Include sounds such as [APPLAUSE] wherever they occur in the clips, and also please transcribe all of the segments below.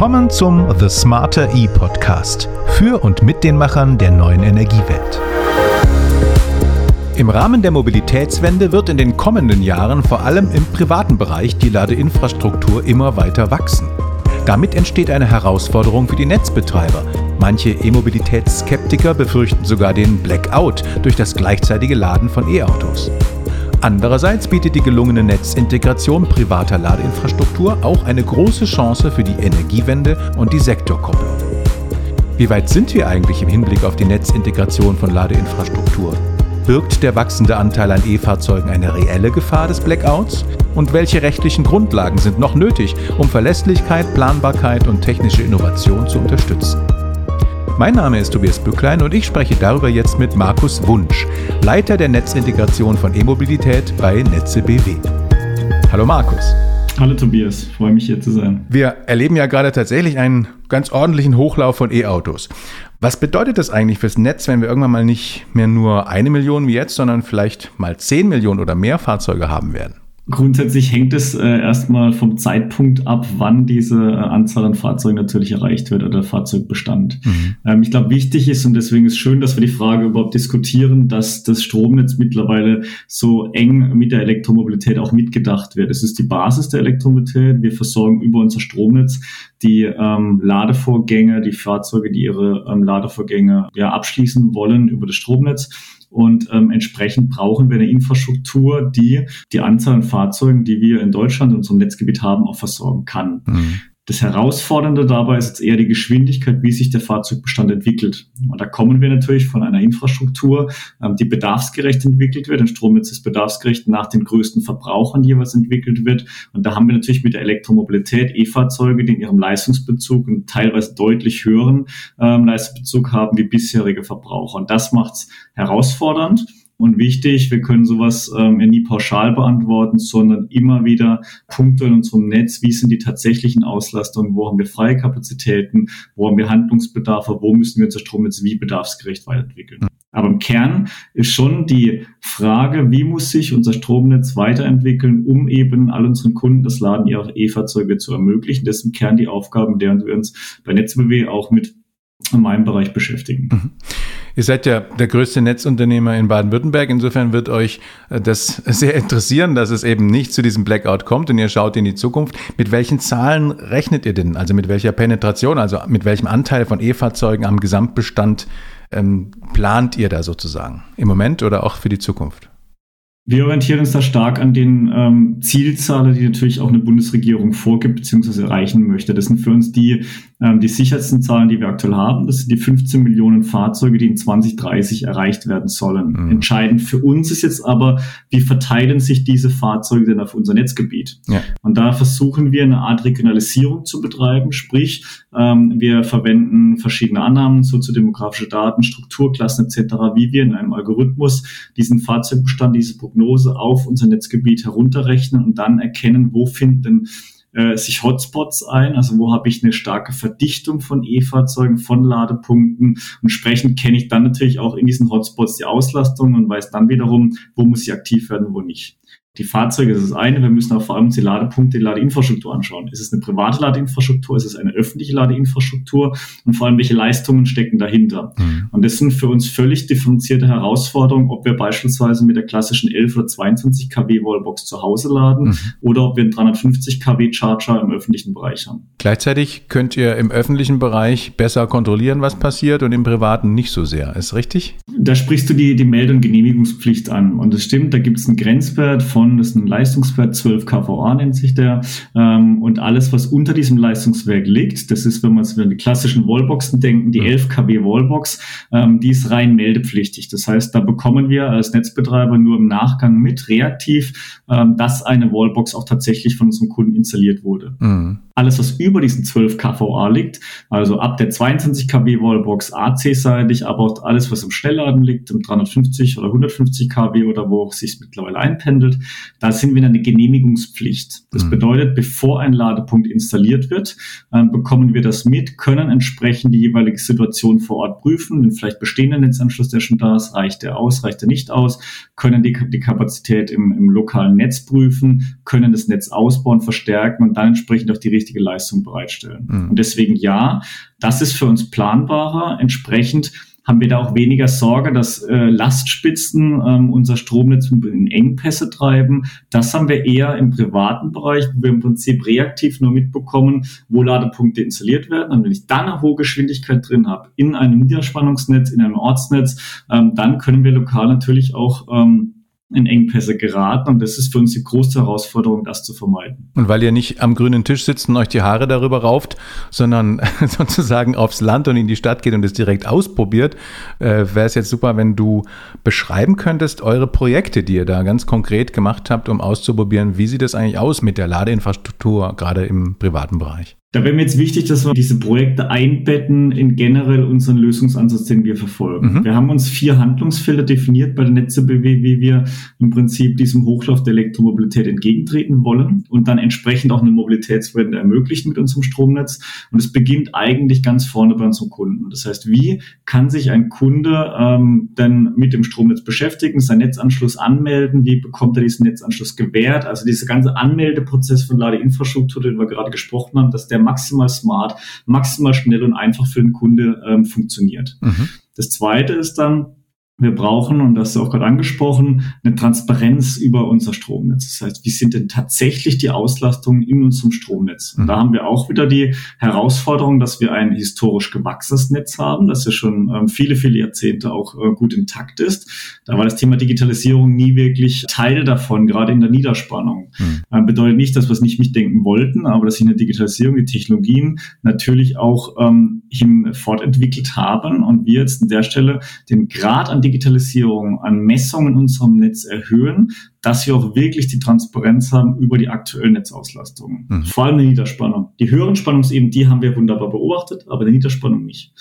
Willkommen zum The Smarter E Podcast für und mit den Machern der neuen Energiewelt. Im Rahmen der Mobilitätswende wird in den kommenden Jahren vor allem im privaten Bereich die Ladeinfrastruktur immer weiter wachsen. Damit entsteht eine Herausforderung für die Netzbetreiber. Manche E-Mobilitätsskeptiker befürchten sogar den Blackout durch das gleichzeitige Laden von E-Autos. Andererseits bietet die gelungene Netzintegration privater Ladeinfrastruktur auch eine große Chance für die Energiewende und die Sektorkopplung. Wie weit sind wir eigentlich im Hinblick auf die Netzintegration von Ladeinfrastruktur? Birgt der wachsende Anteil an E-Fahrzeugen eine reelle Gefahr des Blackouts? Und welche rechtlichen Grundlagen sind noch nötig, um Verlässlichkeit, Planbarkeit und technische Innovation zu unterstützen? Mein Name ist Tobias Bücklein und ich spreche darüber jetzt mit Markus Wunsch, Leiter der Netzintegration von E-Mobilität bei Netze BW. Hallo Markus. Hallo Tobias, freue mich hier zu sein. Wir erleben ja gerade tatsächlich einen ganz ordentlichen Hochlauf von E-Autos. Was bedeutet das eigentlich fürs Netz, wenn wir irgendwann mal nicht mehr nur eine Million wie jetzt, sondern vielleicht mal zehn Millionen oder mehr Fahrzeuge haben werden? Grundsätzlich hängt es äh, erstmal vom Zeitpunkt ab, wann diese äh, Anzahl an Fahrzeugen natürlich erreicht wird oder der Fahrzeugbestand. Mhm. Ähm, ich glaube, wichtig ist und deswegen ist schön, dass wir die Frage überhaupt diskutieren, dass das Stromnetz mittlerweile so eng mit der Elektromobilität auch mitgedacht wird. Es ist die Basis der Elektromobilität. Wir versorgen über unser Stromnetz die ähm, Ladevorgänge, die Fahrzeuge, die ihre ähm, Ladevorgänge ja, abschließen wollen über das Stromnetz. Und ähm, entsprechend brauchen wir eine Infrastruktur, die die Anzahl an Fahrzeugen, die wir in Deutschland in unserem Netzgebiet haben, auch versorgen kann. Mhm. Das Herausfordernde dabei ist jetzt eher die Geschwindigkeit, wie sich der Fahrzeugbestand entwickelt. Und da kommen wir natürlich von einer Infrastruktur, ähm, die bedarfsgerecht entwickelt wird. Ein Stromnetz ist bedarfsgerecht nach den größten Verbrauchern jeweils entwickelt wird. Und da haben wir natürlich mit der Elektromobilität E-Fahrzeuge, die in ihrem Leistungsbezug einen teilweise deutlich höheren ähm, Leistungsbezug haben wie bisherige Verbraucher. Und das macht es herausfordernd und wichtig. Wir können sowas ähm, nie pauschal beantworten, sondern immer wieder Punkte in unserem Netz. Wie sind die tatsächlichen Auslastungen? Wo haben wir freie Kapazitäten? Wo haben wir Handlungsbedarfe? Wo müssen wir unser Stromnetz wie bedarfsgerecht weiterentwickeln? Aber im Kern ist schon die Frage, wie muss sich unser Stromnetz weiterentwickeln, um eben all unseren Kunden das Laden ihrer E-Fahrzeuge zu ermöglichen. Das ist im Kern die Aufgaben, deren wir uns bei NetzBW auch mit in meinem Bereich beschäftigen. Mhm. Ihr seid ja der größte Netzunternehmer in Baden-Württemberg. Insofern wird euch äh, das [LAUGHS] sehr interessieren, dass es eben nicht zu diesem Blackout kommt und ihr schaut in die Zukunft. Mit welchen Zahlen rechnet ihr denn? Also mit welcher Penetration, also mit welchem Anteil von E-Fahrzeugen am Gesamtbestand ähm, plant ihr da sozusagen? Im Moment oder auch für die Zukunft? Wir orientieren uns da stark an den ähm, Zielzahlen, die natürlich auch eine Bundesregierung vorgibt bzw. erreichen möchte. Das sind für uns die die sichersten Zahlen, die wir aktuell haben, das sind die 15 Millionen Fahrzeuge, die in 2030 erreicht werden sollen. Mhm. Entscheidend für uns ist jetzt aber, wie verteilen sich diese Fahrzeuge denn auf unser Netzgebiet? Ja. Und da versuchen wir eine Art Regionalisierung zu betreiben, sprich, ähm, wir verwenden verschiedene Annahmen, soziodemografische Daten, Strukturklassen etc., wie wir in einem Algorithmus diesen Fahrzeugbestand, diese Prognose auf unser Netzgebiet herunterrechnen und dann erkennen, wo finden äh, sich Hotspots ein, also wo habe ich eine starke Verdichtung von E-Fahrzeugen, von Ladepunkten. Entsprechend kenne ich dann natürlich auch in diesen Hotspots die Auslastung und weiß dann wiederum, wo muss ich aktiv werden, wo nicht. Die Fahrzeuge ist das eine, wir müssen auch vor allem die Ladepunkte, die Ladeinfrastruktur anschauen. Ist es eine private Ladeinfrastruktur, ist es eine öffentliche Ladeinfrastruktur und vor allem, welche Leistungen stecken dahinter. Mhm. Und das sind für uns völlig differenzierte Herausforderungen, ob wir beispielsweise mit der klassischen 11 oder 22 kW Wallbox zu Hause laden mhm. oder ob wir einen 350 kW Charger im öffentlichen Bereich haben. Gleichzeitig könnt ihr im öffentlichen Bereich besser kontrollieren, was passiert und im privaten nicht so sehr. Ist richtig? Da sprichst du die, die Meld- und Genehmigungspflicht an. Und das stimmt, da gibt es einen Grenzwert von von, das ist ein Leistungswert 12 kVA nennt sich der. Ähm, und alles, was unter diesem Leistungswert liegt, das ist, wenn man an die klassischen Wallboxen denken, die 11 kW Wallbox, ähm, die ist rein meldepflichtig. Das heißt, da bekommen wir als Netzbetreiber nur im Nachgang mit reaktiv, ähm, dass eine Wallbox auch tatsächlich von unserem Kunden installiert wurde. Mhm. Alles, was über diesen 12 kVA liegt, also ab der 22 kW Wallbox AC-seitig, aber auch alles, was im Schnellladen liegt, im 350 oder 150 kW oder wo es sich mittlerweile einpendelt, Da sind wir in einer Genehmigungspflicht. Das mhm. bedeutet, bevor ein Ladepunkt installiert wird, äh, bekommen wir das mit, können entsprechend die jeweilige Situation vor Ort prüfen, den vielleicht bestehenden Netzanschluss, der schon da ist, reicht der aus, reicht er nicht aus, können die, die Kapazität im, im lokalen Netz prüfen, können das Netz ausbauen, verstärken und dann entsprechend auch die richtige Leistung bereitstellen. Mhm. Und deswegen ja, das ist für uns planbarer. Entsprechend haben wir da auch weniger Sorge, dass äh, Lastspitzen ähm, unser Stromnetz in Engpässe treiben. Das haben wir eher im privaten Bereich, wo wir im Prinzip reaktiv nur mitbekommen, wo Ladepunkte installiert werden. Und wenn ich dann eine hohe Geschwindigkeit drin habe, in einem Niederspannungsnetz, in einem Ortsnetz, ähm, dann können wir lokal natürlich auch ähm, in Engpässe geraten. Und das ist für uns die große Herausforderung, das zu vermeiden. Und weil ihr nicht am grünen Tisch sitzt und euch die Haare darüber rauft, sondern [LAUGHS] sozusagen aufs Land und in die Stadt geht und es direkt ausprobiert, äh, wäre es jetzt super, wenn du beschreiben könntest, eure Projekte, die ihr da ganz konkret gemacht habt, um auszuprobieren, wie sieht es eigentlich aus mit der Ladeinfrastruktur, gerade im privaten Bereich? Da wäre mir jetzt wichtig, dass wir diese Projekte einbetten in generell unseren Lösungsansatz, den wir verfolgen. Mhm. Wir haben uns vier Handlungsfelder definiert bei der NetzBW, wie wir im Prinzip diesem Hochlauf der Elektromobilität entgegentreten wollen und dann entsprechend auch eine Mobilitätswende ermöglichen mit unserem Stromnetz. Und es beginnt eigentlich ganz vorne bei unserem Kunden. Das heißt, wie kann sich ein Kunde ähm, denn mit dem Stromnetz beschäftigen, seinen Netzanschluss anmelden, wie bekommt er diesen Netzanschluss gewährt? Also dieser ganze Anmeldeprozess von Ladeinfrastruktur, den wir gerade gesprochen haben, dass der maximal smart, maximal schnell und einfach für den Kunde ähm, funktioniert. Mhm. Das zweite ist dann, wir brauchen, und das ist auch gerade angesprochen, eine Transparenz über unser Stromnetz. Das heißt, wie sind denn tatsächlich die Auslastungen in unserem Stromnetz? Und da haben wir auch wieder die Herausforderung, dass wir ein historisch gewachsenes Netz haben, das ja schon ähm, viele, viele Jahrzehnte auch äh, gut intakt ist. Da war das Thema Digitalisierung nie wirklich Teil davon, gerade in der Niederspannung. Mhm. Ähm, bedeutet nicht, dass wir es nicht mitdenken wollten, aber dass sich in der Digitalisierung die Technologien natürlich auch ähm, hin fortentwickelt haben und wir jetzt an der Stelle den Grad an Digitalisierung, an Messungen in unserem Netz erhöhen, dass wir auch wirklich die Transparenz haben über die aktuellen Netzauslastung. Mhm. Vor allem die Niederspannung. Die höheren Spannungsebenen, die haben wir wunderbar beobachtet, aber die Niederspannung nicht.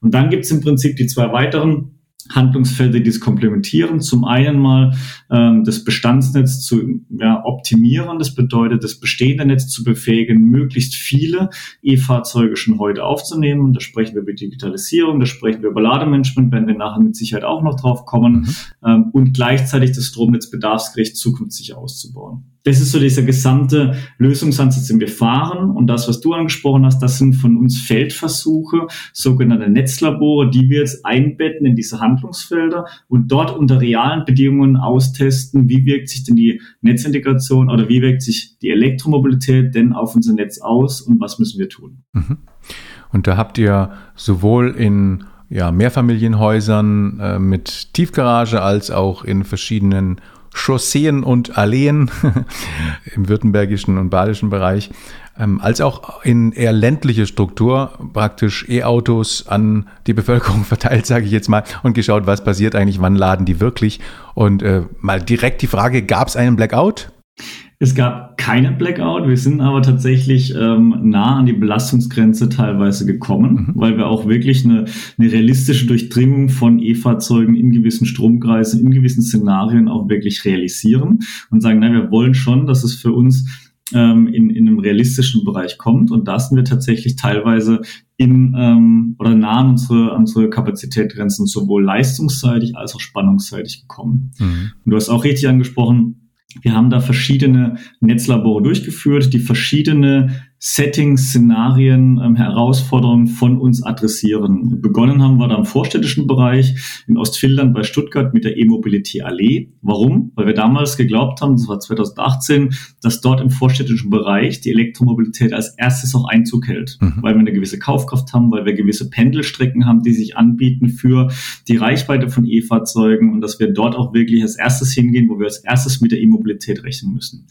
Und dann gibt es im Prinzip die zwei weiteren Handlungsfelder, die es komplementieren. Zum einen mal ähm, das Bestandsnetz zu ja, optimieren. Das bedeutet, das bestehende Netz zu befähigen, möglichst viele E-Fahrzeuge schon heute aufzunehmen. Und da sprechen wir über Digitalisierung, da sprechen wir über Lademanagement, wenn wir nachher mit Sicherheit auch noch drauf kommen. Mhm. Ähm, und gleichzeitig das Stromnetz bedarfsgerecht zukünftig auszubauen das ist so dieser gesamte Lösungsansatz, den wir fahren. Und das, was du angesprochen hast, das sind von uns Feldversuche, sogenannte Netzlabore, die wir jetzt einbetten in diese Handlungsfelder und dort unter realen Bedingungen austesten, wie wirkt sich denn die Netzintegration oder wie wirkt sich die Elektromobilität denn auf unser Netz aus und was müssen wir tun. Mhm. Und da habt ihr sowohl in ja, Mehrfamilienhäusern äh, mit Tiefgarage als auch in verschiedenen Chausseen und Alleen [LAUGHS] im württembergischen und badischen Bereich, ähm, als auch in eher ländliche Struktur praktisch E-Autos an die Bevölkerung [LAUGHS] verteilt, sage ich jetzt mal, und geschaut, was passiert eigentlich, wann laden die wirklich. Und äh, mal direkt die Frage, gab es einen Blackout? Es gab keinen Blackout. Wir sind aber tatsächlich ähm, nah an die Belastungsgrenze teilweise gekommen, mhm. weil wir auch wirklich eine, eine realistische Durchdringung von E-Fahrzeugen in gewissen Stromkreisen, in gewissen Szenarien auch wirklich realisieren und sagen, nein, wir wollen schon, dass es für uns ähm, in, in einem realistischen Bereich kommt. Und da sind wir tatsächlich teilweise in ähm, oder nah an unsere, an unsere Kapazitätgrenzen sowohl leistungsseitig als auch spannungsseitig gekommen. Mhm. Und du hast auch richtig angesprochen, wir haben da verschiedene Netzlabore durchgeführt, die verschiedene Settings, Szenarien, ähm, Herausforderungen von uns adressieren. Begonnen haben wir da im vorstädtischen Bereich in Ostfildern bei Stuttgart mit der E-Mobility Allee. Warum? Weil wir damals geglaubt haben, das war 2018, dass dort im vorstädtischen Bereich die Elektromobilität als erstes auch Einzug hält, mhm. weil wir eine gewisse Kaufkraft haben, weil wir gewisse Pendelstrecken haben, die sich anbieten für die Reichweite von E-Fahrzeugen und dass wir dort auch wirklich als erstes hingehen, wo wir als erstes mit der E-Mobilität rechnen müssen.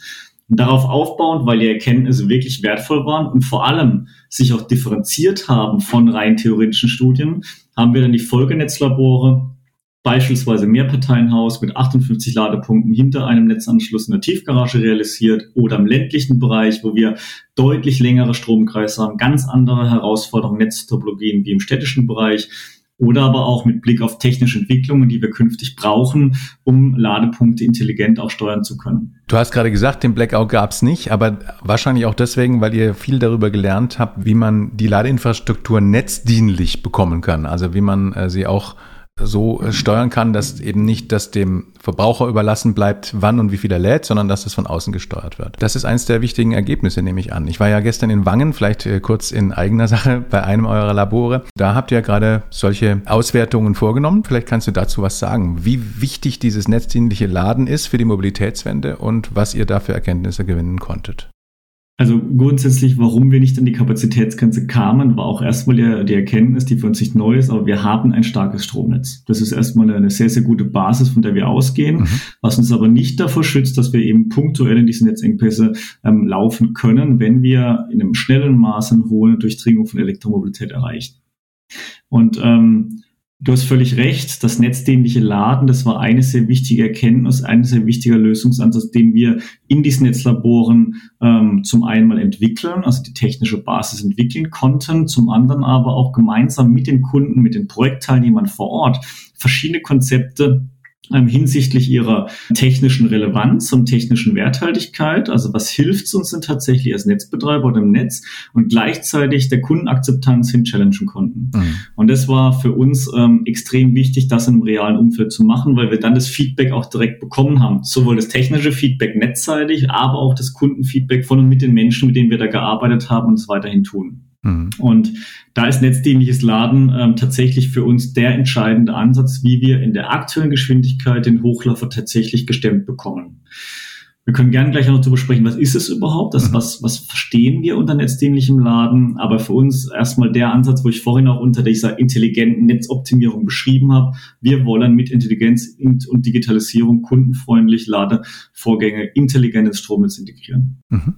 Und darauf aufbauend, weil die Erkenntnisse wirklich wertvoll waren und vor allem sich auch differenziert haben von rein theoretischen Studien, haben wir dann die Folgenetzlabore, beispielsweise Mehrparteienhaus mit 58 Ladepunkten hinter einem Netzanschluss in der Tiefgarage realisiert oder im ländlichen Bereich, wo wir deutlich längere Stromkreise haben, ganz andere Herausforderungen, Netztopologien wie im städtischen Bereich oder aber auch mit Blick auf technische Entwicklungen, die wir künftig brauchen, um Ladepunkte intelligent auch steuern zu können. Du hast gerade gesagt, den Blackout gab es nicht, aber wahrscheinlich auch deswegen, weil ihr viel darüber gelernt habt, wie man die Ladeinfrastruktur netzdienlich bekommen kann, also wie man äh, sie auch so äh, steuern kann, dass eben nicht das dem Verbraucher überlassen bleibt, wann und wie viel er lädt, sondern dass es von außen gesteuert wird. Das ist eines der wichtigen Ergebnisse, nehme ich an. Ich war ja gestern in Wangen, vielleicht äh, kurz in eigener [LAUGHS] Sache bei einem eurer Labore. Da habt ihr ja gerade solche Auswertungen vorgenommen. Vielleicht kannst du dazu was sagen, wie wichtig dieses netzdienliche Laden ist für die Mobilitätswende und was ihr da für Erkenntnisse gewinnen konntet. Also grundsätzlich, warum wir nicht an die Kapazitätsgrenze kamen, war auch erstmal die, die, Erkenntnis, die für uns nicht neu ist, aber wir haben ein starkes Stromnetz. Das ist erstmal eine sehr, sehr gute Basis, von der wir ausgehen, mhm. was uns aber nicht davor schützt, dass wir eben punktuell in diese Netzengpässe ähm, laufen können, wenn wir in einem schnellen Maße eine hohe Durchdringung von Elektromobilität erreichen. Und ähm, Du hast völlig recht. Das netzdienliche Laden, das war eine sehr wichtige Erkenntnis, ein sehr wichtiger Lösungsansatz, den wir in diesen Netzlaboren ähm, zum einen mal entwickeln, also die technische Basis entwickeln konnten, zum anderen aber auch gemeinsam mit den Kunden, mit den Projektteilnehmern vor Ort verschiedene Konzepte hinsichtlich ihrer technischen Relevanz und technischen Werthaltigkeit. Also was hilft uns denn tatsächlich als Netzbetreiber oder im Netz und gleichzeitig der Kundenakzeptanz hin challengen konnten. Mhm. Und das war für uns ähm, extrem wichtig, das in einem realen Umfeld zu machen, weil wir dann das Feedback auch direkt bekommen haben. Sowohl das technische Feedback netzseitig, aber auch das Kundenfeedback von und mit den Menschen, mit denen wir da gearbeitet haben und es weiterhin tun. Mhm. Und da ist netzdienliches Laden ähm, tatsächlich für uns der entscheidende Ansatz, wie wir in der aktuellen Geschwindigkeit den Hochlaufer tatsächlich gestemmt bekommen. Wir können gerne gleich noch darüber sprechen, was ist es überhaupt, das, mhm. was, was verstehen wir unter netzdienlichem Laden, aber für uns erstmal der Ansatz, wo ich vorhin auch unter dieser intelligenten Netzoptimierung beschrieben habe. Wir wollen mit Intelligenz und Digitalisierung kundenfreundlich Ladevorgänge intelligent ins Stromnetz integrieren. Mhm.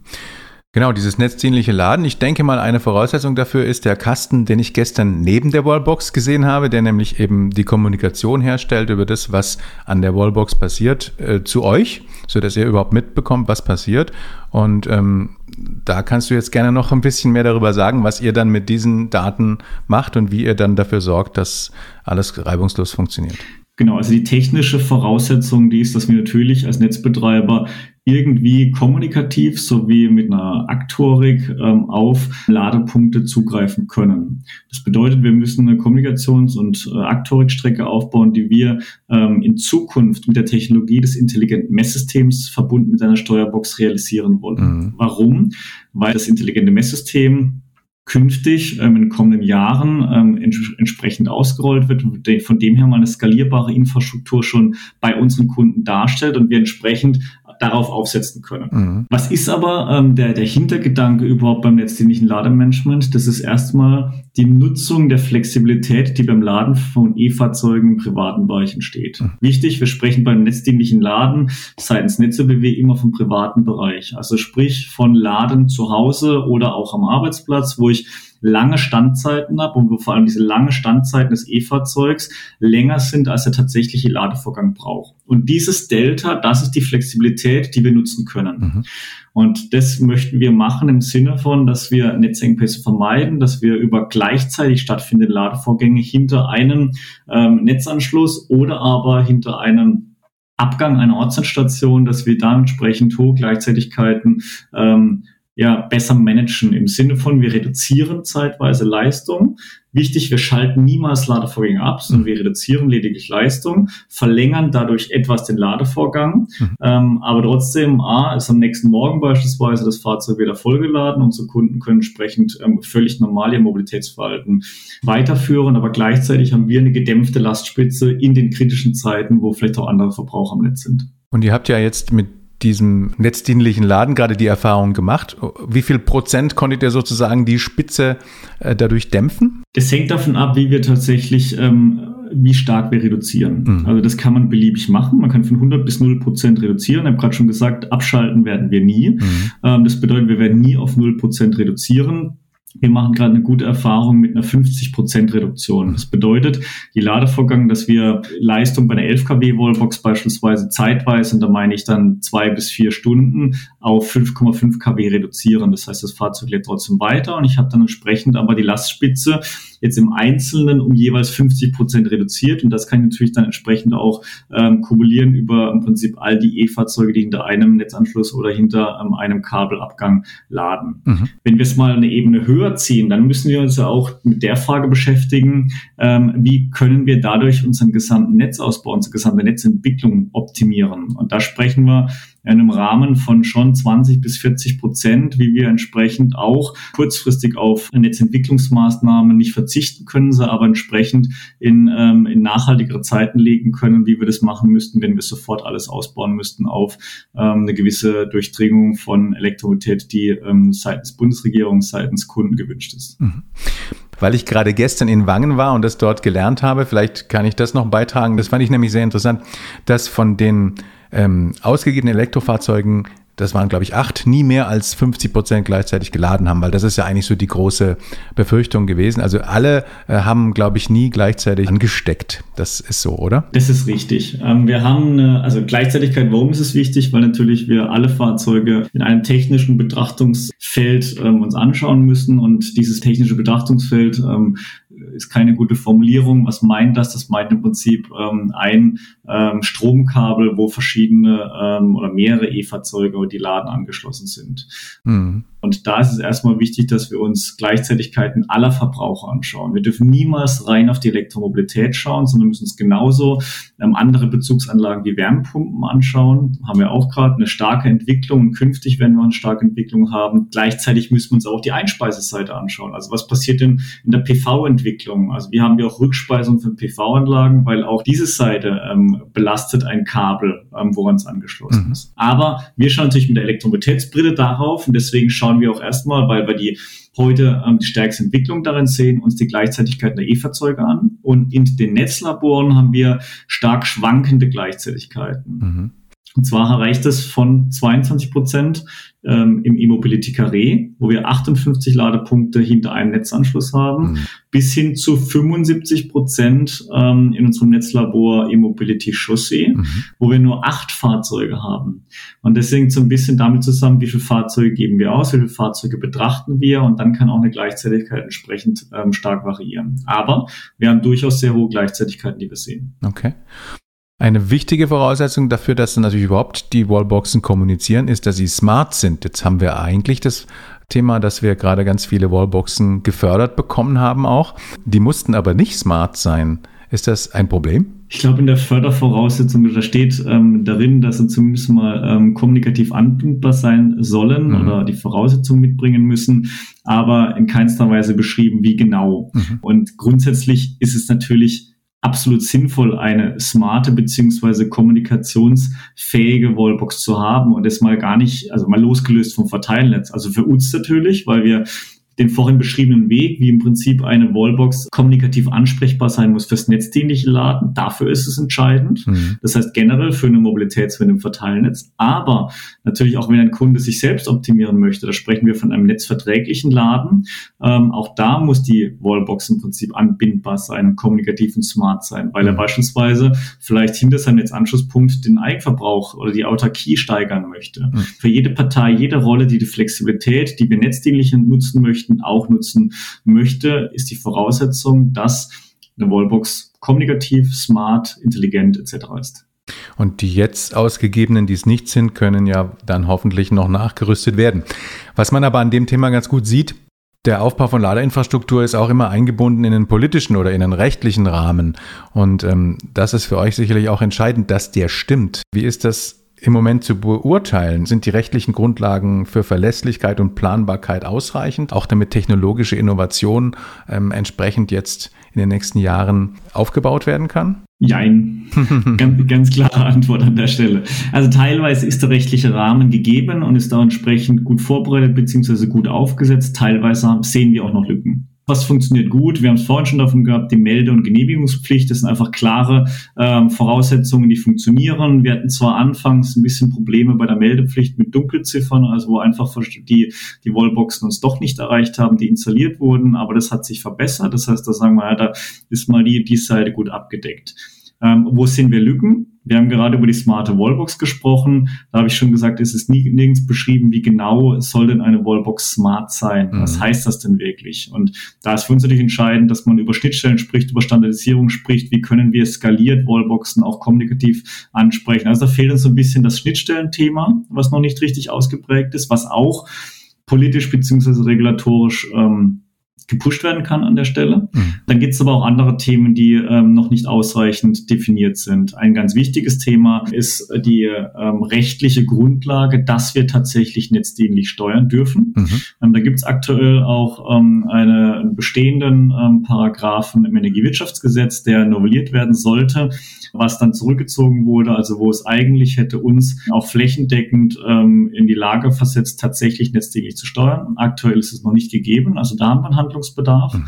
Genau, dieses netzdienliche Laden. Ich denke mal, eine Voraussetzung dafür ist der Kasten, den ich gestern neben der Wallbox gesehen habe, der nämlich eben die Kommunikation herstellt über das, was an der Wallbox passiert, äh, zu euch, so dass ihr überhaupt mitbekommt, was passiert. Und ähm, da kannst du jetzt gerne noch ein bisschen mehr darüber sagen, was ihr dann mit diesen Daten macht und wie ihr dann dafür sorgt, dass alles reibungslos funktioniert. Genau, also die technische Voraussetzung, die ist, dass wir natürlich als Netzbetreiber irgendwie kommunikativ sowie mit einer Aktorik ähm, auf Ladepunkte zugreifen können. Das bedeutet, wir müssen eine Kommunikations- und äh, Aktorikstrecke aufbauen, die wir ähm, in Zukunft mit der Technologie des intelligenten Messsystems verbunden mit einer Steuerbox realisieren wollen. Mhm. Warum? Weil das intelligente Messsystem künftig ähm, in kommenden Jahren ähm, ents entsprechend ausgerollt wird und von dem her mal eine skalierbare Infrastruktur schon bei unseren Kunden darstellt und wir entsprechend darauf aufsetzen können. Mhm. Was ist aber ähm, der, der Hintergedanke überhaupt beim netzdienlichen Lademanagement? Das ist erstmal die Nutzung der Flexibilität, die beim Laden von E-Fahrzeugen im privaten Bereich entsteht. Mhm. Wichtig, wir sprechen beim netzdienlichen Laden seitens NetzBW immer vom privaten Bereich. Also sprich von Laden zu Hause oder auch am Arbeitsplatz, wo ich lange Standzeiten habe und wo vor allem diese lange Standzeiten des E-Fahrzeugs länger sind, als der tatsächliche Ladevorgang braucht. Und dieses Delta, das ist die Flexibilität, die wir nutzen können. Mhm. Und das möchten wir machen im Sinne von, dass wir Netzengpässe vermeiden, dass wir über gleichzeitig stattfindende Ladevorgänge hinter einem ähm, Netzanschluss oder aber hinter einem Abgang einer Ortsantstation, dass wir da entsprechend hohe Gleichzeitigkeiten ähm, ja, besser managen im Sinne von, wir reduzieren zeitweise Leistung. Wichtig, wir schalten niemals Ladevorgänge ab, sondern wir reduzieren lediglich Leistung, verlängern dadurch etwas den Ladevorgang. Mhm. Ähm, aber trotzdem, A, ist am nächsten Morgen beispielsweise das Fahrzeug wieder vollgeladen. Unsere Kunden können entsprechend ähm, völlig normal ihr Mobilitätsverhalten weiterführen. Aber gleichzeitig haben wir eine gedämpfte Lastspitze in den kritischen Zeiten, wo vielleicht auch andere Verbraucher am Netz sind. Und ihr habt ja jetzt mit diesem netzdienlichen Laden gerade die Erfahrung gemacht. Wie viel Prozent konntet ihr sozusagen die Spitze äh, dadurch dämpfen? Das hängt davon ab, wie wir tatsächlich, ähm, wie stark wir reduzieren. Mhm. Also das kann man beliebig machen. Man kann von 100 bis 0 Prozent reduzieren. Ich habe gerade schon gesagt, abschalten werden wir nie. Mhm. Ähm, das bedeutet, wir werden nie auf 0 Prozent reduzieren. Wir machen gerade eine gute Erfahrung mit einer 50% Reduktion. Das bedeutet, die Ladevorgang, dass wir Leistung bei einer 11 kW Wallbox beispielsweise zeitweise, und da meine ich dann zwei bis vier Stunden, auf 5,5 kW reduzieren. Das heißt, das Fahrzeug lädt trotzdem weiter und ich habe dann entsprechend aber die Lastspitze jetzt im Einzelnen um jeweils 50 Prozent reduziert. Und das kann ich natürlich dann entsprechend auch ähm, kumulieren über im Prinzip all die E-Fahrzeuge, die hinter einem Netzanschluss oder hinter ähm, einem Kabelabgang laden. Mhm. Wenn wir es mal eine Ebene höher ziehen, dann müssen wir uns ja auch mit der Frage beschäftigen, ähm, wie können wir dadurch unseren gesamten Netzausbau, unsere gesamte Netzentwicklung optimieren. Und da sprechen wir in einem Rahmen von schon 20 bis 40 Prozent, wie wir entsprechend auch kurzfristig auf Netzentwicklungsmaßnahmen nicht verzichten können, sie aber entsprechend in, ähm, in nachhaltigere Zeiten legen können, wie wir das machen müssten, wenn wir sofort alles ausbauen müssten auf ähm, eine gewisse Durchdringung von Elektromobilität, die ähm, seitens Bundesregierung, seitens Kunden gewünscht ist. Mhm weil ich gerade gestern in Wangen war und das dort gelernt habe. Vielleicht kann ich das noch beitragen. Das fand ich nämlich sehr interessant, dass von den ähm, ausgegebenen Elektrofahrzeugen, das waren glaube ich acht, nie mehr als 50 Prozent gleichzeitig geladen haben, weil das ist ja eigentlich so die große Befürchtung gewesen. Also alle äh, haben glaube ich nie gleichzeitig angesteckt. Das ist so, oder? Das ist richtig. Ähm, wir haben eine, also Gleichzeitigkeit, warum ist es wichtig? Weil natürlich wir alle Fahrzeuge in einem technischen Betrachtungsfeld ähm, uns anschauen müssen und dieses technische Betrachtungsfeld ähm, ist keine gute Formulierung. Was meint das? Das meint im Prinzip ähm, ein ähm, Stromkabel, wo verschiedene ähm, oder mehrere E-Fahrzeuge und die Laden angeschlossen sind. Mhm. Und da ist es erstmal wichtig, dass wir uns Gleichzeitigkeiten aller Verbraucher anschauen. Wir dürfen niemals rein auf die Elektromobilität schauen, sondern müssen uns genauso ähm, andere Bezugsanlagen wie Wärmepumpen anschauen. Haben wir auch gerade eine starke Entwicklung und künftig werden wir eine starke Entwicklung haben. Gleichzeitig müssen wir uns auch die Einspeiseseite anschauen. Also was passiert denn in der PV-Entwicklung? Also wie haben wir auch Rückspeisung für PV-Anlagen, weil auch diese Seite ähm, belastet ein Kabel, ähm, woran es angeschlossen mhm. ist. Aber wir schauen natürlich mit der Elektromobilitätsbrille darauf und deswegen schauen schauen wir auch erstmal, weil wir die heute ähm, die stärkste Entwicklung darin sehen, uns die Gleichzeitigkeit der E-Fahrzeuge an. Und in den Netzlaboren haben wir stark schwankende Gleichzeitigkeiten. Mhm. Und zwar erreicht es von 22 Prozent ähm, im E-Mobility Carré, wo wir 58 Ladepunkte hinter einem Netzanschluss haben, mhm. bis hin zu 75 Prozent ähm, in unserem Netzlabor E-Mobility Chaussee, mhm. wo wir nur acht Fahrzeuge haben. Und deswegen so ein bisschen damit zusammen, wie viele Fahrzeuge geben wir aus, wie viele Fahrzeuge betrachten wir und dann kann auch eine Gleichzeitigkeit entsprechend ähm, stark variieren. Aber wir haben durchaus sehr hohe Gleichzeitigkeiten, die wir sehen. Okay. Eine wichtige Voraussetzung dafür, dass dann natürlich überhaupt die Wallboxen kommunizieren, ist, dass sie smart sind. Jetzt haben wir eigentlich das Thema, dass wir gerade ganz viele Wallboxen gefördert bekommen haben auch. Die mussten aber nicht smart sein. Ist das ein Problem? Ich glaube, in der Fördervoraussetzung, da steht ähm, darin, dass sie zumindest mal ähm, kommunikativ anbindbar sein sollen mhm. oder die Voraussetzungen mitbringen müssen, aber in keinster Weise beschrieben, wie genau. Mhm. Und grundsätzlich ist es natürlich absolut sinnvoll, eine smarte beziehungsweise kommunikationsfähige Wallbox zu haben und das mal gar nicht, also mal losgelöst vom Verteilnetz. Also für uns natürlich, weil wir den vorhin beschriebenen Weg, wie im Prinzip eine Wallbox kommunikativ ansprechbar sein muss fürs netzdienliche Laden. Dafür ist es entscheidend. Mhm. Das heißt generell für eine Mobilitätswende im Verteilnetz. Aber natürlich auch, wenn ein Kunde sich selbst optimieren möchte, da sprechen wir von einem netzverträglichen Laden. Ähm, auch da muss die Wallbox im Prinzip anbindbar sein und kommunikativ und smart sein, weil er mhm. beispielsweise vielleicht hinter seinem Netzanschlusspunkt den Eigenverbrauch oder die Autarkie steigern möchte. Mhm. Für jede Partei, jede Rolle, die die Flexibilität, die wir netzdienlich nutzen möchten, möchten, auch nutzen möchte, ist die Voraussetzung, dass eine Wallbox kommunikativ, smart, intelligent etc. ist. Und die jetzt ausgegebenen, die es nicht sind, können ja dann hoffentlich noch nachgerüstet werden. Was man aber an dem Thema ganz gut sieht, der Aufbau von Ladeinfrastruktur ist auch immer eingebunden in einen politischen oder in einen rechtlichen Rahmen. Und ähm, das ist für euch sicherlich auch entscheidend, dass der stimmt. Wie ist das im Moment zu beurteilen? Sind die rechtlichen Grundlagen für Verlässlichkeit und Planbarkeit ausreichend, auch damit technologische Innovation ähm, entsprechend jetzt in den nächsten Jahren aufgebaut werden kann? Jein. [LAUGHS] ganz, ganz klare Antwort an der Stelle. Also teilweise ist der rechtliche Rahmen gegeben und ist da entsprechend gut vorbereitet bzw. gut aufgesetzt. Teilweise sehen wir auch noch Lücken. Was funktioniert gut. Wir haben es vorhin schon davon gehabt, die Melde- und Genehmigungspflicht, das sind einfach klare ähm, Voraussetzungen, die funktionieren. Wir hatten zwar anfangs ein bisschen Probleme bei der Meldepflicht mit Dunkelziffern, also wo einfach die, die Wallboxen uns doch nicht erreicht haben, die installiert wurden, aber das hat sich verbessert. Das heißt, da sagen wir, ja, da ist mal die, die Seite gut abgedeckt. Ähm, wo sehen wir Lücken? Wir haben gerade über die smarte Wallbox gesprochen. Da habe ich schon gesagt, es ist nie, nirgends beschrieben, wie genau soll denn eine Wallbox smart sein. Mhm. Was heißt das denn wirklich? Und da ist für uns natürlich entscheidend, dass man über Schnittstellen spricht, über Standardisierung spricht. Wie können wir skaliert Wallboxen auch kommunikativ ansprechen? Also da fehlt uns so ein bisschen das Schnittstellenthema, was noch nicht richtig ausgeprägt ist, was auch politisch beziehungsweise regulatorisch ähm, gepusht werden kann an der Stelle. Mhm. Dann gibt es aber auch andere Themen, die ähm, noch nicht ausreichend definiert sind. Ein ganz wichtiges Thema ist die ähm, rechtliche Grundlage, dass wir tatsächlich netzdienlich steuern dürfen. Mhm. Ähm, da gibt es aktuell auch ähm, einen bestehenden ähm, Paragraphen im Energiewirtschaftsgesetz, der novelliert werden sollte, was dann zurückgezogen wurde, also wo es eigentlich hätte uns auch flächendeckend ähm, in die Lage versetzt, tatsächlich netzdienlich zu steuern. Aktuell ist es noch nicht gegeben, also da haben wir einen Handlungsbedarf. Mhm.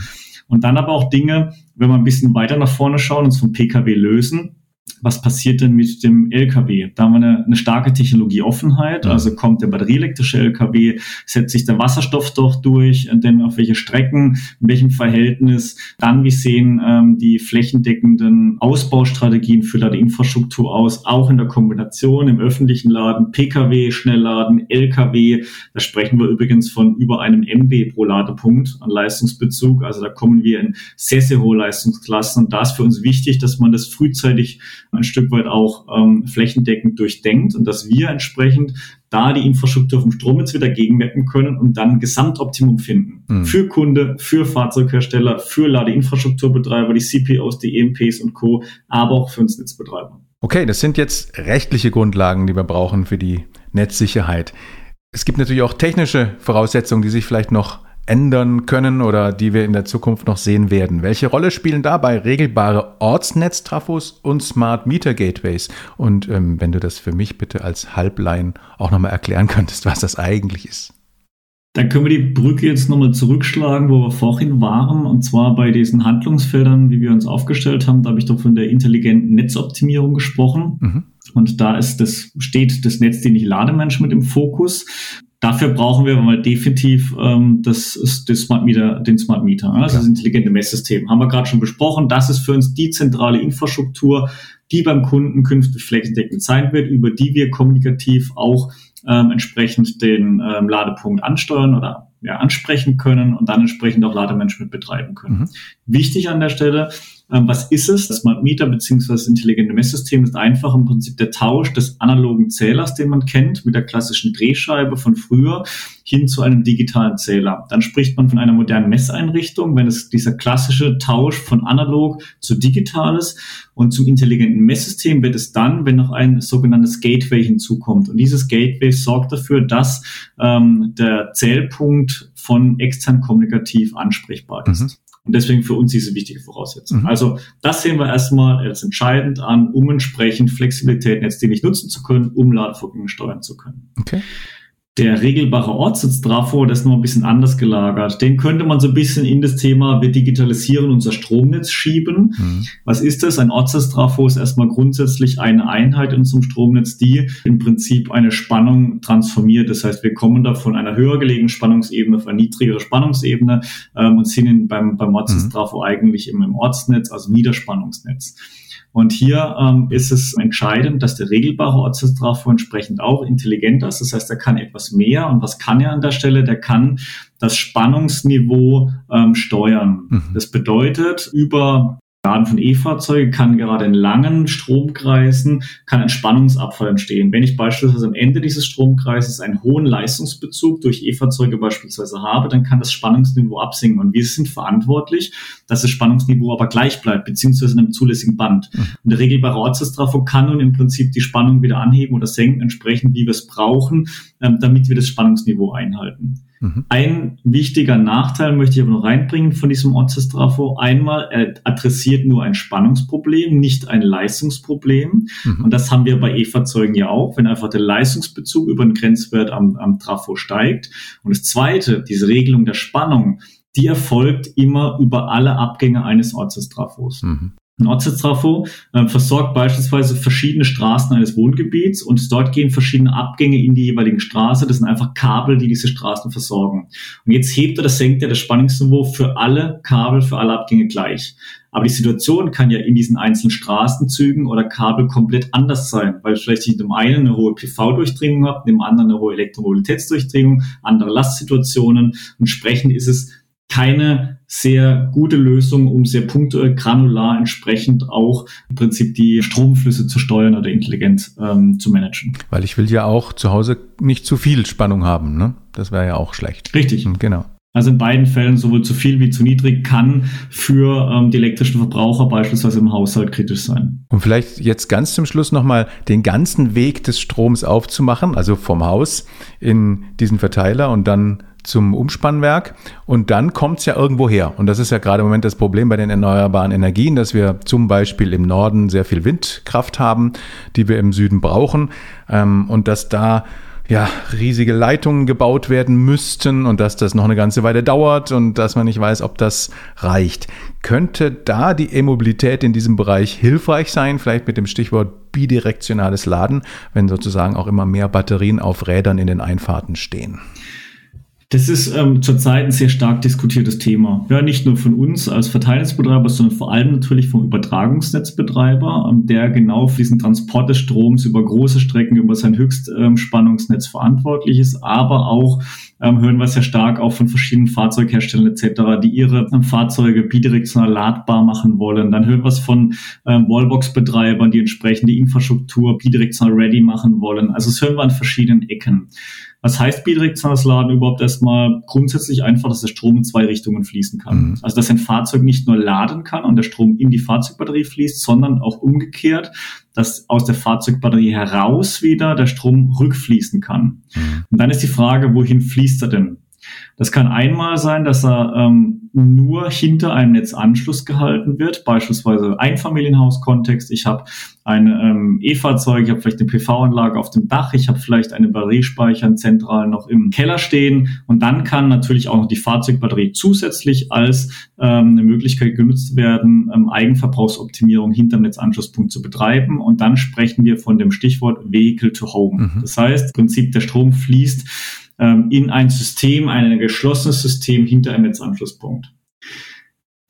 Und dann aber auch Dinge, wenn wir ein bisschen weiter nach vorne schauen, uns vom Pkw lösen, was passiert denn mit dem LKW? Da haben wir eine, eine starke Technologieoffenheit. Also kommt der batterieelektrische LKW, setzt sich der Wasserstoff doch durch, denn auf welche Strecken, in welchem Verhältnis. Dann, wie sehen ähm, die flächendeckenden Ausbaustrategien für Ladeinfrastruktur aus, auch in der Kombination im öffentlichen Laden, Pkw, Schnellladen, LKW. Da sprechen wir übrigens von über einem MW pro Ladepunkt an Leistungsbezug. Also da kommen wir in sehr, sehr hohe Leistungsklassen. Und da ist für uns wichtig, dass man das frühzeitig ein Stück weit auch ähm, flächendeckend durchdenkt und dass wir entsprechend da die Infrastruktur vom Strom jetzt wieder gegenwirken können und dann ein Gesamtoptimum finden. Mhm. Für Kunde, für Fahrzeughersteller, für Ladeinfrastrukturbetreiber, die CPOs, die EMPs und Co., aber auch für uns Netzbetreiber. Okay, das sind jetzt rechtliche Grundlagen, die wir brauchen für die Netzsicherheit. Es gibt natürlich auch technische Voraussetzungen, die sich vielleicht noch ändern können oder die wir in der Zukunft noch sehen werden. Welche Rolle spielen dabei regelbare Ortsnetztrafos und Smart Meter Gateways? Und ähm, wenn du das für mich bitte als Halblein auch nochmal erklären könntest, was das eigentlich ist. Dann können wir die Brücke jetzt nochmal zurückschlagen, wo wir vorhin waren, und zwar bei diesen Handlungsfeldern, wie wir uns aufgestellt haben. Da habe ich doch von der intelligenten Netzoptimierung gesprochen. Mhm. Und da ist das, steht das Netz, den ich Lademanagement im Fokus. Dafür brauchen wir mal definitiv ähm, das, das Smart Meter, den Smart Meter, also das intelligente Messsystem. Haben wir gerade schon besprochen. Das ist für uns die zentrale Infrastruktur, die beim Kunden künftig flächendeckend sein wird, über die wir kommunikativ auch ähm, entsprechend den ähm, Ladepunkt ansteuern oder ja, ansprechen können und dann entsprechend auch Lademanagement betreiben können. Mhm. Wichtig an der Stelle, was ist es? Das Smart Meter bzw. intelligente Messsystem ist einfach im Prinzip der Tausch des analogen Zählers, den man kennt, mit der klassischen Drehscheibe von früher hin zu einem digitalen Zähler. Dann spricht man von einer modernen Messeinrichtung, wenn es dieser klassische Tausch von analog zu digitales und zum intelligenten Messsystem wird es dann, wenn noch ein sogenanntes Gateway hinzukommt. Und dieses Gateway sorgt dafür, dass ähm, der Zählpunkt von extern kommunikativ ansprechbar ist. Mhm. Und deswegen für uns diese wichtige Voraussetzung. Mhm. Also das sehen wir erstmal als entscheidend an, um entsprechend Flexibilität netzdienlich nutzen zu können, um Ladevorgänge steuern zu können. Okay der regelbare Ortssitz Trafo, das ist noch ein bisschen anders gelagert. Den könnte man so ein bisschen in das Thema, wir digitalisieren unser Stromnetz schieben. Mhm. Was ist das? Ein Ortssitz Trafo ist erstmal grundsätzlich eine Einheit in unserem Stromnetz, die im Prinzip eine Spannung transformiert. Das heißt, wir kommen da von einer höher gelegenen Spannungsebene auf eine niedrigere Spannungsebene ähm, und sind in, beim, beim Ortssitz Trafo mhm. eigentlich im, im Ortsnetz, also Niederspannungsnetz. Und hier ähm, ist es entscheidend, dass der regelbare Ortstrafo entsprechend auch intelligent ist. Das heißt, er kann etwas mehr. Und was kann er an der Stelle? Der kann das Spannungsniveau ähm, steuern. Mhm. Das bedeutet, über Laden von E-Fahrzeugen kann gerade in langen Stromkreisen kann ein Spannungsabfall entstehen. Wenn ich beispielsweise am Ende dieses Stromkreises einen hohen Leistungsbezug durch E-Fahrzeuge beispielsweise habe, dann kann das Spannungsniveau absinken. Und wir sind verantwortlich, dass das Spannungsniveau aber gleich bleibt, beziehungsweise in einem zulässigen Band. Mhm. Und der regelbare Ortstrafo kann nun im Prinzip die Spannung wieder anheben oder senken, entsprechend wie wir es brauchen, ähm, damit wir das Spannungsniveau einhalten. Mhm. Ein wichtiger Nachteil möchte ich aber noch reinbringen von diesem Ortsestrafo. Einmal, er adressiert nur ein Spannungsproblem, nicht ein Leistungsproblem. Mhm. Und das haben wir bei E-Fahrzeugen ja auch, wenn einfach der Leistungsbezug über den Grenzwert am, am Trafo steigt. Und das Zweite, diese Regelung der Spannung, die erfolgt immer über alle Abgänge eines Ortsestrafos. Mhm. Ein äh, versorgt beispielsweise verschiedene Straßen eines Wohngebiets und dort gehen verschiedene Abgänge in die jeweiligen Straße. Das sind einfach Kabel, die diese Straßen versorgen. Und jetzt hebt oder senkt er das Spannungsniveau für alle Kabel, für alle Abgänge gleich. Aber die Situation kann ja in diesen einzelnen Straßenzügen oder Kabel komplett anders sein, weil vielleicht in dem einen eine hohe PV-Durchdringung habt, in dem anderen eine hohe Elektromobilitätsdurchdringung, andere Lastsituationen. Entsprechend ist es keine sehr gute Lösung, um sehr punktuell granular entsprechend auch im Prinzip die Stromflüsse zu steuern oder intelligent ähm, zu managen. Weil ich will ja auch zu Hause nicht zu viel Spannung haben, ne? Das wäre ja auch schlecht. Richtig. Hm, genau. Also in beiden Fällen sowohl zu viel wie zu niedrig kann für ähm, die elektrischen Verbraucher beispielsweise im Haushalt kritisch sein. Und vielleicht jetzt ganz zum Schluss nochmal den ganzen Weg des Stroms aufzumachen, also vom Haus in diesen Verteiler und dann zum Umspannwerk und dann kommt es ja irgendwo her. Und das ist ja gerade im Moment das Problem bei den erneuerbaren Energien, dass wir zum Beispiel im Norden sehr viel Windkraft haben, die wir im Süden brauchen ähm, und dass da ja, riesige Leitungen gebaut werden müssten und dass das noch eine ganze Weile dauert und dass man nicht weiß, ob das reicht. Könnte da die E-Mobilität in diesem Bereich hilfreich sein, vielleicht mit dem Stichwort bidirektionales Laden, wenn sozusagen auch immer mehr Batterien auf Rädern in den Einfahrten stehen? Das ist ähm, zurzeit ein sehr stark diskutiertes Thema. Ja, nicht nur von uns als Verteilungsbetreiber, sondern vor allem natürlich vom Übertragungsnetzbetreiber, ähm, der genau für diesen Transport des Stroms über große Strecken, über sein Höchstspannungsnetz ähm, verantwortlich ist, aber auch ähm, hören wir sehr stark auch von verschiedenen Fahrzeugherstellern etc., die ihre ähm, Fahrzeuge bidirektional ladbar machen wollen. Dann hören wir es von ähm, Wallbox-Betreibern, die entsprechend die Infrastruktur bidirektional ready machen wollen. Also das hören wir an verschiedenen Ecken. Was heißt bidirektionales Laden überhaupt erstmal? Grundsätzlich einfach, dass der Strom in zwei Richtungen fließen kann. Mhm. Also dass ein Fahrzeug nicht nur laden kann und der Strom in die Fahrzeugbatterie fließt, sondern auch umgekehrt, dass aus der Fahrzeugbatterie heraus wieder der Strom rückfließen kann. Mhm. Und dann ist die Frage, wohin fließt er denn? Das kann einmal sein, dass er ähm, nur hinter einem Netzanschluss gehalten wird, beispielsweise Einfamilienhaus-Kontext. Ich habe ein ähm, E-Fahrzeug, ich habe vielleicht eine PV-Anlage auf dem Dach, ich habe vielleicht eine Batteriespeicher zentral noch im Keller stehen und dann kann natürlich auch noch die Fahrzeugbatterie zusätzlich als ähm, eine Möglichkeit genutzt werden, ähm, Eigenverbrauchsoptimierung hinterm Netzanschlusspunkt zu betreiben und dann sprechen wir von dem Stichwort Vehicle to Home. Mhm. Das heißt, im Prinzip der Strom fließt ähm, in ein System, ein geschlossenes System hinter einem Netzanschlusspunkt.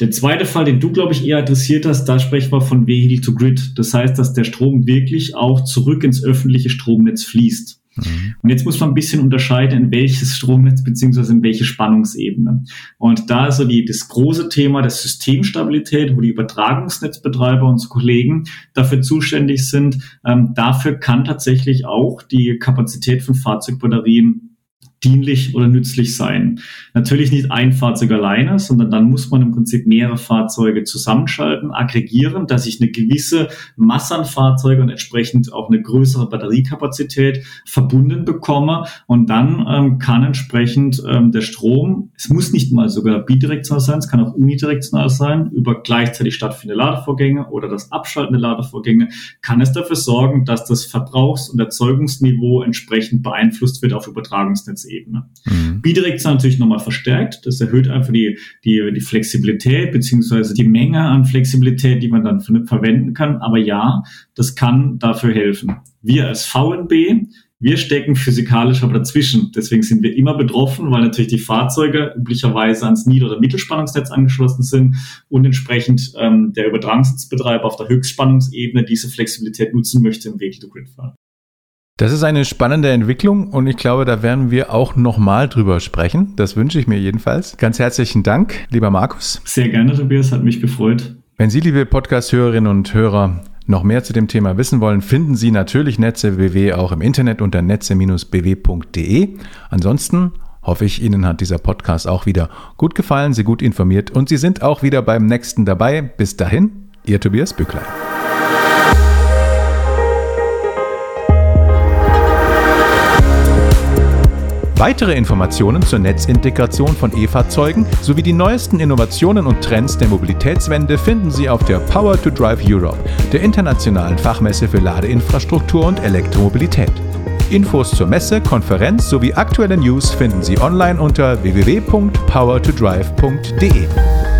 Der zweite Fall, den du, glaube ich, eher adressiert hast, da sprechen wir von Vehicle to Grid. Das heißt, dass der Strom wirklich auch zurück ins öffentliche Stromnetz fließt. Mhm. Und jetzt muss man ein bisschen unterscheiden, in welches Stromnetz beziehungsweise in welche Spannungsebene. Und da ist so die, das große Thema der Systemstabilität, wo die Übertragungsnetzbetreiber, unsere Kollegen dafür zuständig sind. Ähm, dafür kann tatsächlich auch die Kapazität von Fahrzeugbatterien dienlich oder nützlich sein. Natürlich nicht ein Fahrzeug alleine, sondern dann muss man im Prinzip mehrere Fahrzeuge zusammenschalten, aggregieren, dass ich eine gewisse Masse an Fahrzeugen und entsprechend auch eine größere Batteriekapazität verbunden bekomme. Und dann ähm, kann entsprechend ähm, der Strom, es muss nicht mal sogar bidirektional sein, es kann auch unidirektional sein, über gleichzeitig stattfindende Ladevorgänge oder das Abschalten der Ladevorgänge, kann es dafür sorgen, dass das Verbrauchs- und Erzeugungsniveau entsprechend beeinflusst wird auf Übertragungsnetz Ebene. Mhm. Bidirektional natürlich nochmal verstärkt. Das erhöht einfach die, die, die Flexibilität beziehungsweise die Menge an Flexibilität, die man dann verwenden kann. Aber ja, das kann dafür helfen. Wir als VNB, wir stecken physikalisch aber dazwischen. Deswegen sind wir immer betroffen, weil natürlich die Fahrzeuge üblicherweise ans Nieder- oder Mittelspannungsnetz angeschlossen sind und entsprechend ähm, der Übertragungsnetzbetreiber auf der Höchstspannungsebene diese Flexibilität nutzen möchte im Vehicle-to-Grid-Fall. Das ist eine spannende Entwicklung und ich glaube, da werden wir auch nochmal drüber sprechen. Das wünsche ich mir jedenfalls. Ganz herzlichen Dank, lieber Markus. Sehr gerne, Tobias, hat mich gefreut. Wenn Sie, liebe Podcast-Hörerinnen und Hörer, noch mehr zu dem Thema wissen wollen, finden Sie natürlich Netze BW auch im Internet unter netze-bw.de. Ansonsten hoffe ich, Ihnen hat dieser Podcast auch wieder gut gefallen, Sie gut informiert und Sie sind auch wieder beim nächsten dabei. Bis dahin, Ihr Tobias Bücklein. Weitere Informationen zur Netzintegration von E-Fahrzeugen sowie die neuesten Innovationen und Trends der Mobilitätswende finden Sie auf der Power to Drive Europe, der internationalen Fachmesse für Ladeinfrastruktur und Elektromobilität. Infos zur Messe, Konferenz sowie aktuelle News finden Sie online unter www.powertodrive.de.